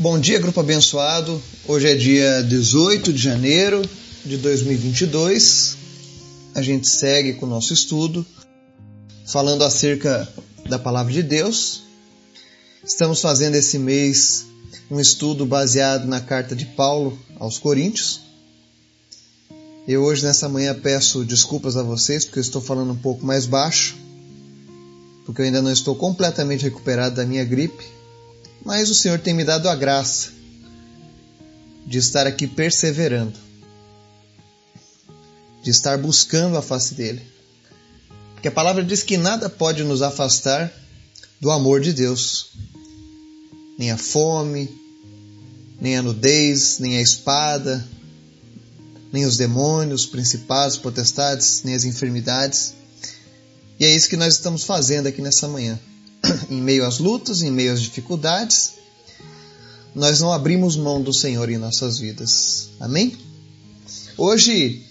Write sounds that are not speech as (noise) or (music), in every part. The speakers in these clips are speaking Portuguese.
Bom dia, grupo abençoado. Hoje é dia 18 de janeiro de 2022. A gente segue com o nosso estudo, falando acerca da palavra de Deus. Estamos fazendo esse mês um estudo baseado na carta de Paulo aos Coríntios. Eu hoje nessa manhã peço desculpas a vocês porque eu estou falando um pouco mais baixo, porque eu ainda não estou completamente recuperado da minha gripe mas o Senhor tem me dado a graça de estar aqui perseverando, de estar buscando a face dele. Porque a palavra diz que nada pode nos afastar do amor de Deus. Nem a fome, nem a nudez, nem a espada, nem os demônios, principados, potestades, nem as enfermidades. E é isso que nós estamos fazendo aqui nessa manhã. (coughs) em meio às lutas, em meio às dificuldades, nós não abrimos mão do Senhor em nossas vidas. Amém? Hoje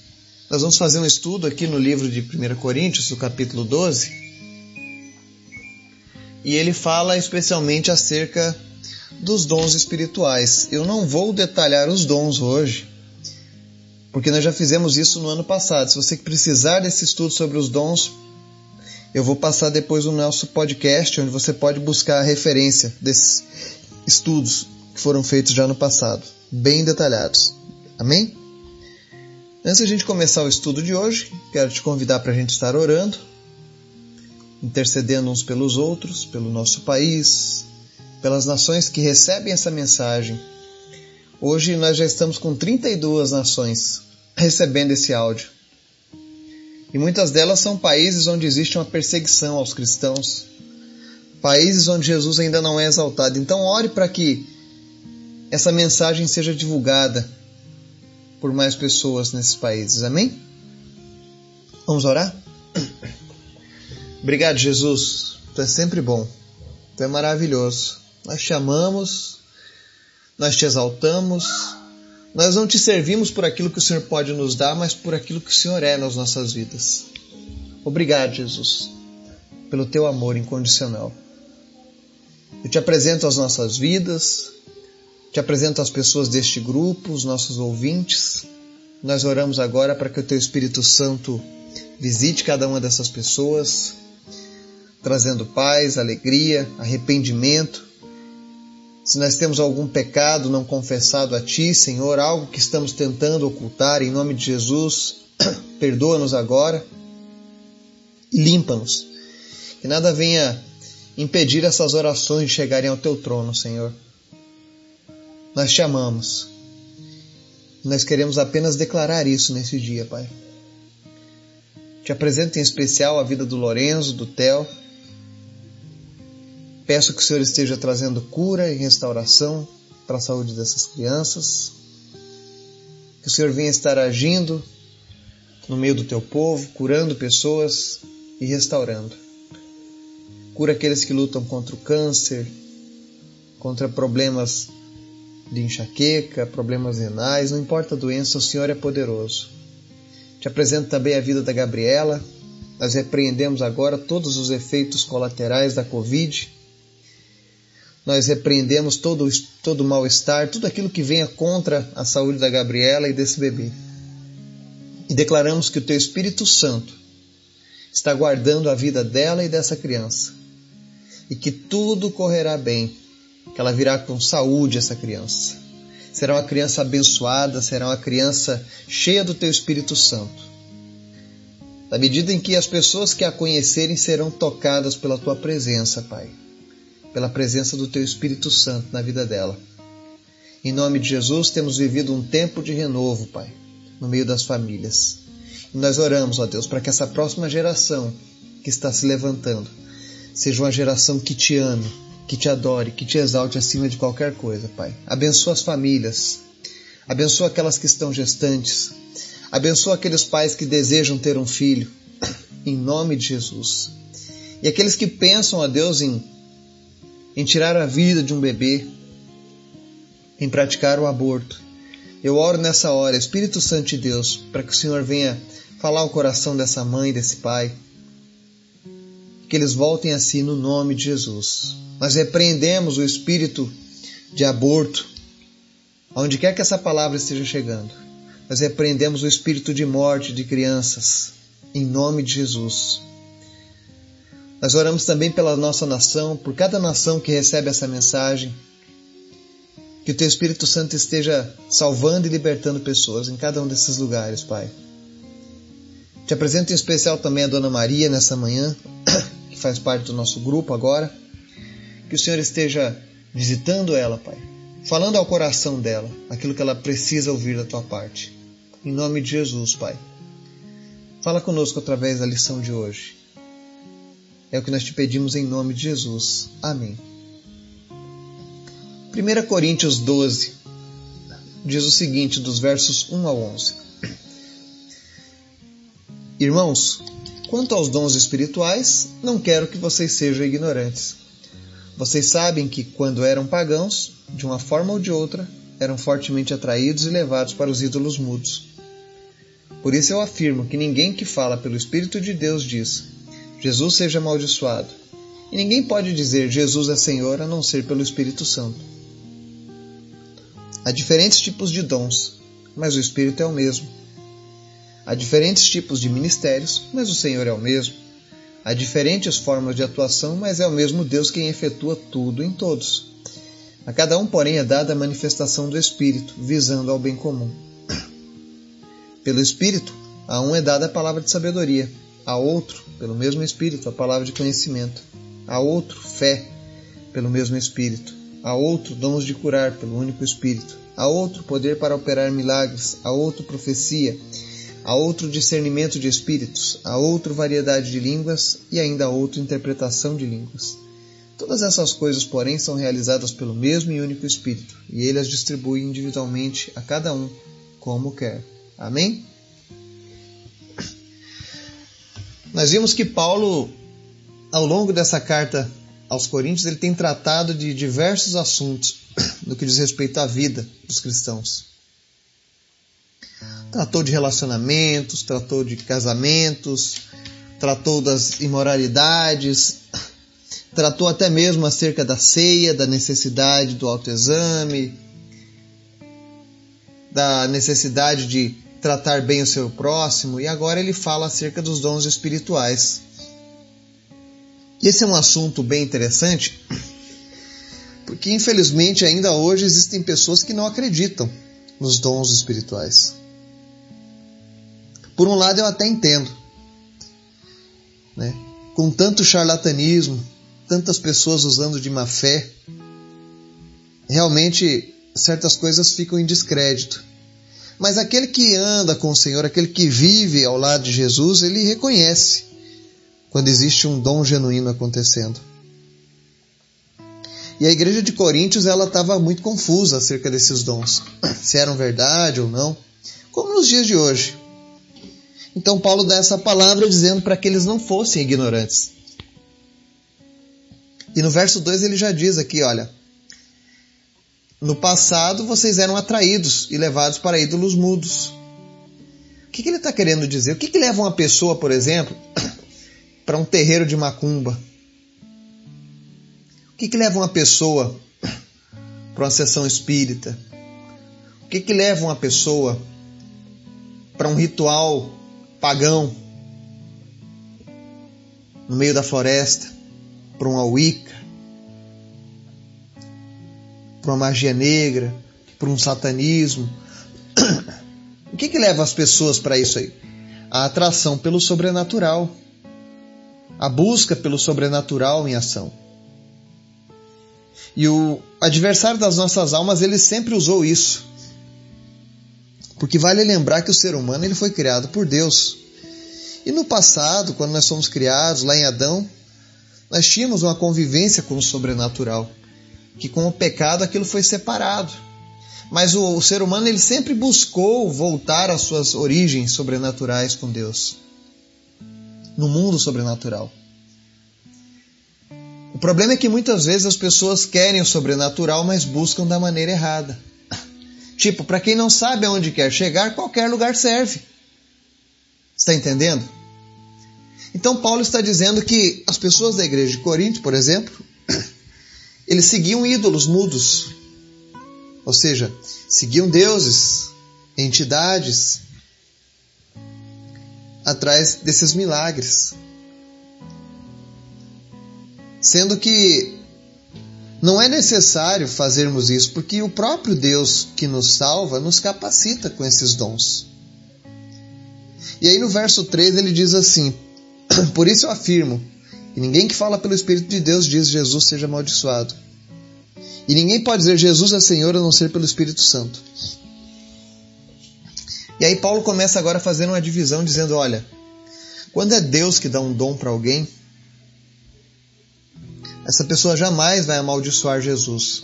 nós vamos fazer um estudo aqui no livro de 1 Coríntios, no capítulo 12. E ele fala especialmente acerca dos dons espirituais. Eu não vou detalhar os dons hoje, porque nós já fizemos isso no ano passado. Se você precisar desse estudo sobre os dons, eu vou passar depois o nosso podcast, onde você pode buscar a referência desses estudos que foram feitos já no passado, bem detalhados. Amém? Antes a gente começar o estudo de hoje, quero te convidar para a gente estar orando, intercedendo uns pelos outros, pelo nosso país, pelas nações que recebem essa mensagem. Hoje nós já estamos com 32 nações recebendo esse áudio. E muitas delas são países onde existe uma perseguição aos cristãos, países onde Jesus ainda não é exaltado. Então, ore para que essa mensagem seja divulgada por mais pessoas nesses países. Amém? Vamos orar? (coughs) Obrigado, Jesus. Tu é sempre bom. Tu é maravilhoso. Nós te amamos, nós te exaltamos nós não te servimos por aquilo que o Senhor pode nos dar, mas por aquilo que o Senhor é nas nossas vidas. Obrigado, Jesus, pelo teu amor incondicional. Eu te apresento as nossas vidas, te apresento as pessoas deste grupo, os nossos ouvintes. Nós oramos agora para que o teu Espírito Santo visite cada uma dessas pessoas, trazendo paz, alegria, arrependimento, se nós temos algum pecado não confessado a Ti, Senhor, algo que estamos tentando ocultar, em nome de Jesus, (coughs) perdoa-nos agora e limpa-nos. Que nada venha impedir essas orações de chegarem ao Teu trono, Senhor. Nós te amamos. Nós queremos apenas declarar isso nesse dia, Pai. Te apresento em especial a vida do Lorenzo, do Theo, Peço que o Senhor esteja trazendo cura e restauração para a saúde dessas crianças. Que o Senhor venha estar agindo no meio do teu povo, curando pessoas e restaurando. Cura aqueles que lutam contra o câncer, contra problemas de enxaqueca, problemas renais, não importa a doença, o Senhor é poderoso. Te apresento também a vida da Gabriela. Nós repreendemos agora todos os efeitos colaterais da Covid nós repreendemos todo, todo mal-estar, tudo aquilo que venha contra a saúde da Gabriela e desse bebê. E declaramos que o Teu Espírito Santo está guardando a vida dela e dessa criança. E que tudo correrá bem, que ela virá com saúde, essa criança. Será uma criança abençoada, será uma criança cheia do Teu Espírito Santo. Na medida em que as pessoas que a conhecerem serão tocadas pela Tua presença, Pai pela presença do Teu Espírito Santo na vida dela. Em nome de Jesus, temos vivido um tempo de renovo, Pai, no meio das famílias. E nós oramos, ó Deus, para que essa próxima geração que está se levantando seja uma geração que te ame, que te adore, que te exalte acima de qualquer coisa, Pai. Abençoa as famílias, abençoa aquelas que estão gestantes, abençoa aqueles pais que desejam ter um filho, (clears throat) em nome de Jesus. E aqueles que pensam, ó Deus, em em tirar a vida de um bebê, em praticar o aborto. Eu oro nessa hora, Espírito Santo de Deus, para que o Senhor venha falar o coração dessa mãe, desse pai, que eles voltem a si no nome de Jesus. Nós repreendemos o espírito de aborto, aonde quer que essa palavra esteja chegando. Nós repreendemos o espírito de morte de crianças, em nome de Jesus. Nós oramos também pela nossa nação, por cada nação que recebe essa mensagem. Que o Teu Espírito Santo esteja salvando e libertando pessoas em cada um desses lugares, Pai. Te apresento em especial também a Dona Maria nessa manhã, (coughs) que faz parte do nosso grupo agora. Que o Senhor esteja visitando ela, Pai. Falando ao coração dela aquilo que ela precisa ouvir da tua parte. Em nome de Jesus, Pai. Fala conosco através da lição de hoje. É o que nós te pedimos em nome de Jesus. Amém. 1 Coríntios 12 diz o seguinte, dos versos 1 ao 11: Irmãos, quanto aos dons espirituais, não quero que vocês sejam ignorantes. Vocês sabem que, quando eram pagãos, de uma forma ou de outra, eram fortemente atraídos e levados para os ídolos mudos. Por isso eu afirmo que ninguém que fala pelo Espírito de Deus diz: Jesus seja amaldiçoado. E ninguém pode dizer Jesus é Senhor a não ser pelo Espírito Santo. Há diferentes tipos de dons, mas o Espírito é o mesmo. Há diferentes tipos de ministérios, mas o Senhor é o mesmo. Há diferentes formas de atuação, mas é o mesmo Deus quem efetua tudo em todos. A cada um, porém, é dada a manifestação do Espírito, visando ao bem comum. Pelo Espírito, a um é dada a palavra de sabedoria, a outro, pelo mesmo Espírito, a palavra de conhecimento, a outro, fé, pelo mesmo Espírito, a outro, dons de curar, pelo único Espírito, a outro, poder para operar milagres, a outro, profecia, a outro, discernimento de espíritos, a outro, variedade de línguas. E ainda a outro, interpretação de línguas. Todas essas coisas, porém, são realizadas pelo mesmo e único Espírito, e ele as distribui individualmente a cada um como quer. Amém? Nós vimos que Paulo, ao longo dessa carta aos Coríntios, ele tem tratado de diversos assuntos no que diz respeito à vida dos cristãos. Tratou de relacionamentos, tratou de casamentos, tratou das imoralidades, tratou até mesmo acerca da ceia, da necessidade do autoexame, da necessidade de tratar bem o seu próximo, e agora ele fala acerca dos dons espirituais. E esse é um assunto bem interessante, porque infelizmente ainda hoje existem pessoas que não acreditam nos dons espirituais. Por um lado eu até entendo, né? com tanto charlatanismo, tantas pessoas usando de má fé, realmente certas coisas ficam em descrédito. Mas aquele que anda com o Senhor, aquele que vive ao lado de Jesus, ele reconhece quando existe um dom genuíno acontecendo. E a igreja de Coríntios ela estava muito confusa acerca desses dons, (clears throat) se eram verdade ou não, como nos dias de hoje. Então Paulo dá essa palavra dizendo para que eles não fossem ignorantes. E no verso 2 ele já diz aqui, olha, no passado vocês eram atraídos e levados para ídolos mudos. O que, que ele está querendo dizer? O que, que leva uma pessoa, por exemplo, (coughs) para um terreiro de macumba? O que, que leva uma pessoa (coughs) para uma sessão espírita? O que, que leva uma pessoa para um ritual pagão no meio da floresta, para uma wicca? Para uma magia negra, para um satanismo. (clears throat) O que, que leva as pessoas para isso aí? A atração pelo sobrenatural, a busca pelo sobrenatural em ação. E o adversário das nossas almas, ele sempre usou isso. Porque vale lembrar que o ser humano ele foi criado por Deus. E no passado, quando nós fomos criados, lá em Adão, nós tínhamos uma convivência com o sobrenatural que com o pecado aquilo foi separado. Mas o, o ser humano ele sempre buscou voltar às suas origens sobrenaturais com Deus, no mundo sobrenatural. O problema é que muitas vezes as pessoas querem o sobrenatural, mas buscam da maneira errada. (laughs) Tipo, para quem não sabe aonde quer chegar, qualquer lugar serve. Está entendendo? Então Paulo está dizendo que as pessoas da igreja de Corinto, por exemplo, (clears throat) eles seguiam ídolos mudos. Ou seja, seguiam deuses, entidades, atrás desses milagres. Sendo que não é necessário fazermos isso, porque o próprio Deus que nos salva nos capacita com esses dons. E aí no verso 3 ele diz assim: (coughs) Por isso eu afirmo, que ninguém que fala pelo Espírito de Deus diz Jesus seja amaldiçoado. E ninguém pode dizer Jesus é Senhor a não ser pelo Espírito Santo. E aí Paulo começa agora fazer uma divisão dizendo, olha, quando é Deus que dá um dom para alguém, essa pessoa jamais vai amaldiçoar Jesus.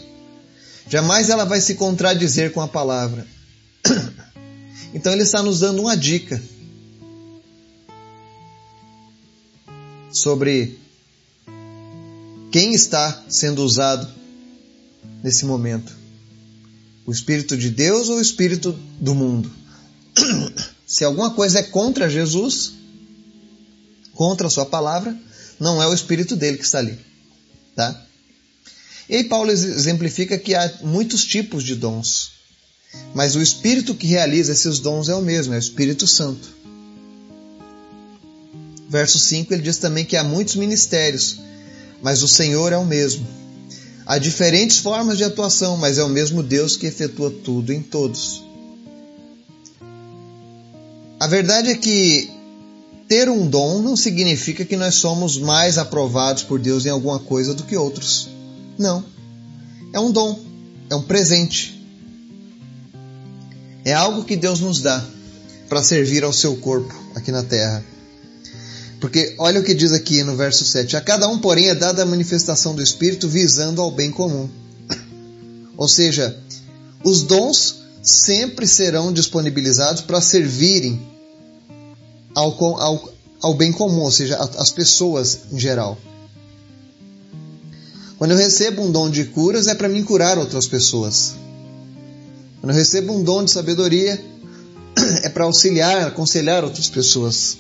Jamais ela vai se contradizer com a palavra. (coughs) Então ele está nos dando uma dica sobre quem está sendo usado nesse momento: o Espírito de Deus ou o Espírito do mundo? Se alguma coisa é contra Jesus, contra a sua palavra, não é o Espírito dele que está ali. Tá? E aí Paulo exemplifica que há muitos tipos de dons, mas o Espírito que realiza esses dons é o mesmo, é o Espírito Santo. Verso 5 ele diz também que há muitos ministérios, mas o Senhor é o mesmo. Há diferentes formas de atuação, mas é o mesmo Deus que efetua tudo em todos. A verdade é que ter um dom não significa que nós somos mais aprovados por Deus em alguma coisa do que outros. Não. É um dom, é um presente. É algo que Deus nos dá para servir ao seu corpo aqui na terra. Porque olha o que diz aqui no verso 7: A cada um, porém, é dada a manifestação do Espírito visando ao bem comum. (laughs) Ou seja, os dons sempre serão disponibilizados para servirem ao, ao, ao bem comum, ou seja, as pessoas em geral. Quando eu recebo um dom de curas, é para mim curar outras pessoas. Quando eu recebo um dom de sabedoria, (clears throat) é para auxiliar, aconselhar outras pessoas.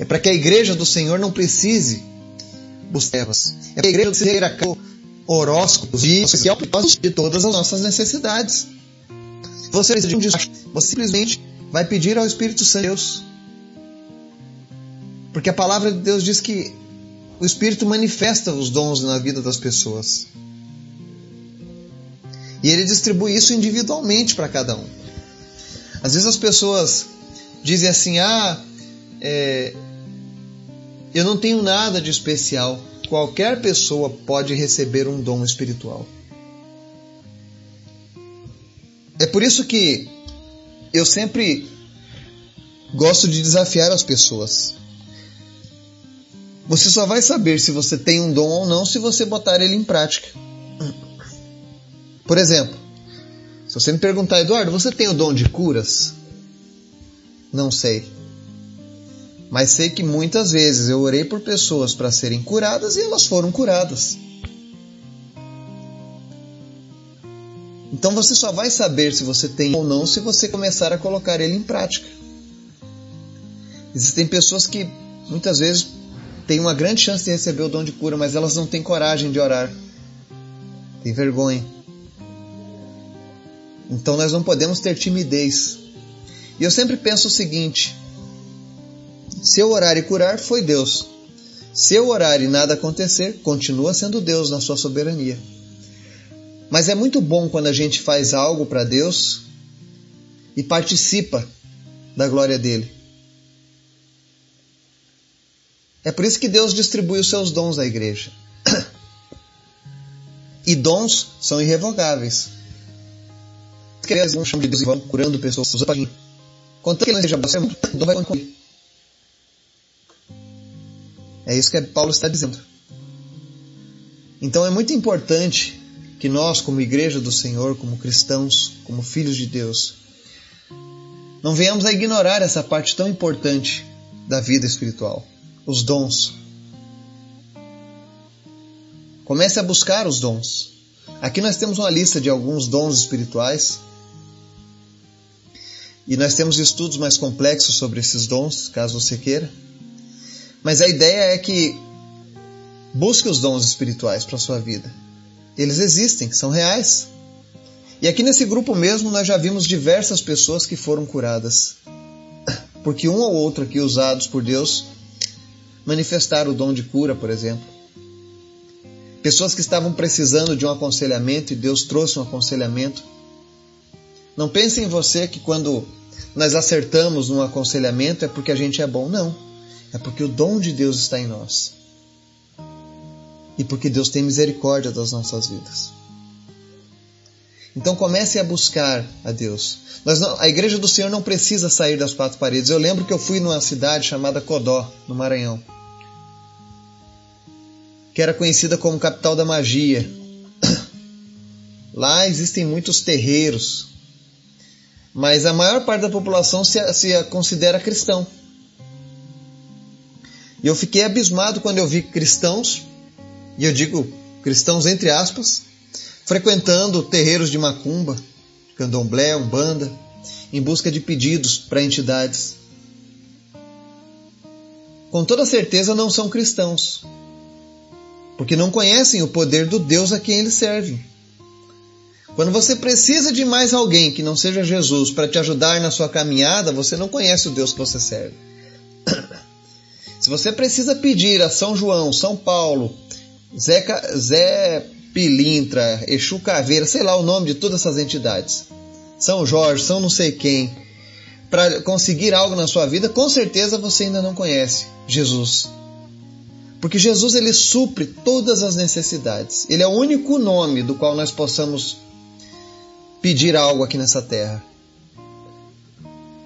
É para que a igreja do Senhor não precise buscar É para que a igreja do Senhor a horóscopos e social de todas as nossas necessidades. Você precisa de um despacho. Você simplesmente vai pedir ao Espírito Santo de Deus. Porque a palavra de Deus diz que o Espírito manifesta os dons na vida das pessoas. E ele distribui isso individualmente para cada um. Às vezes as pessoas dizem assim: ah, é, eu não tenho nada de especial. Qualquer pessoa pode receber um dom espiritual. É por isso que eu sempre gosto de desafiar as pessoas. Você só vai saber se você tem um dom ou não se você botar ele em prática. Por exemplo, se você me perguntar, Eduardo, você tem o dom de curas? Não sei mas sei que muitas vezes eu orei por pessoas para serem curadas e elas foram curadas. Então você só vai saber se você tem ou não se você começar a colocar ele em prática. Existem pessoas que muitas vezes têm uma grande chance de receber o dom de cura, mas elas não têm coragem de orar. Tem vergonha. Então nós não podemos ter timidez. E eu sempre penso o seguinte: se eu orar e curar, foi Deus. Se eu orar e nada acontecer, continua sendo Deus na sua soberania. Mas é muito bom quando a gente faz algo para Deus e participa da glória dele. É por isso que Deus distribui os seus dons à igreja. (clears throat) E dons são irrevogáveis. Que eles chamam de Deus e vão curando pessoas, Contanto que ele não seja o dom vai continuar. É isso que Paulo está dizendo. Então é muito importante que nós, como igreja do Senhor, como cristãos, como filhos de Deus, não venhamos a ignorar essa parte tão importante da vida espiritual, os dons. Comece a buscar os dons. Aqui nós temos uma lista de alguns dons espirituais. E nós temos estudos mais complexos sobre esses dons, caso você queira. Mas a ideia é que busque os dons espirituais para a sua vida. Eles existem, são reais. E aqui nesse grupo mesmo nós já vimos diversas pessoas que foram curadas. (laughs) Porque um ou outro aqui usados por Deus manifestaram o dom de cura, por exemplo. Pessoas que estavam precisando de um aconselhamento e Deus trouxe um aconselhamento. Não pense em você que quando nós acertamos num aconselhamento é porque a gente é bom. Não. É porque o dom de Deus está em nós. E porque Deus tem misericórdia das nossas vidas. Então comece a buscar a Deus. Não, a igreja do Senhor não precisa sair das quatro paredes. Eu lembro que eu fui numa cidade chamada Codó, no Maranhão, que era conhecida como capital da magia. Lá existem muitos terreiros, mas a maior parte da população se, se considera cristão. E eu fiquei abismado quando eu vi cristãos, e eu digo cristãos entre aspas, frequentando terreiros de macumba, candomblé, umbanda, em busca de pedidos para entidades. Com toda certeza não são cristãos, porque não conhecem o poder do Deus a quem eles servem. Quando você precisa de mais alguém que não seja Jesus para te ajudar na sua caminhada, você não conhece o Deus que você serve. Se você precisa pedir a São João, São Paulo, Zé, Zé Pilintra, Exu Caveira, sei lá o nome de todas essas entidades. São Jorge, São não sei quem. Para conseguir algo na sua vida, com certeza você ainda não conhece Jesus. Porque Jesus ele supre todas as necessidades. Ele é o único nome do qual nós possamos pedir algo aqui nessa terra.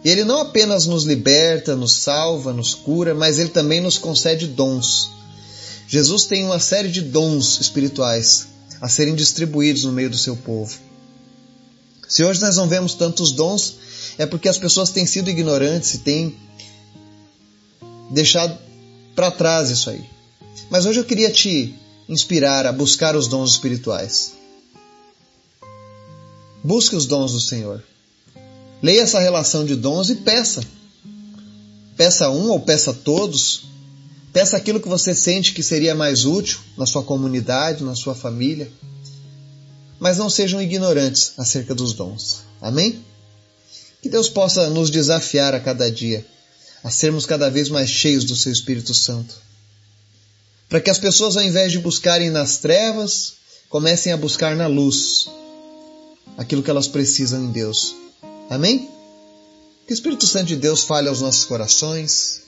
E ele não apenas nos liberta, nos salva, nos cura, mas ele também nos concede dons. Jesus tem uma série de dons espirituais a serem distribuídos no meio do seu povo. Se hoje nós não vemos tantos dons, é porque as pessoas têm sido ignorantes e têm deixado para trás isso aí. Mas hoje eu queria te inspirar a buscar os dons espirituais. Busque os dons do Senhor. Leia essa relação de dons e peça. Peça um ou peça todos. Peça aquilo que você sente que seria mais útil na sua comunidade, na sua família. Mas não sejam ignorantes acerca dos dons. Amém? Que Deus possa nos desafiar a cada dia a sermos cada vez mais cheios do seu Espírito Santo. Para que as pessoas, ao invés de buscarem nas trevas, comecem a buscar na luz aquilo que elas precisam em Deus. Amém? Que o Espírito Santo de Deus fale aos nossos corações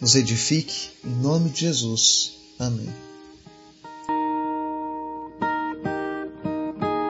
nos edifique. Em nome de Jesus. Amém.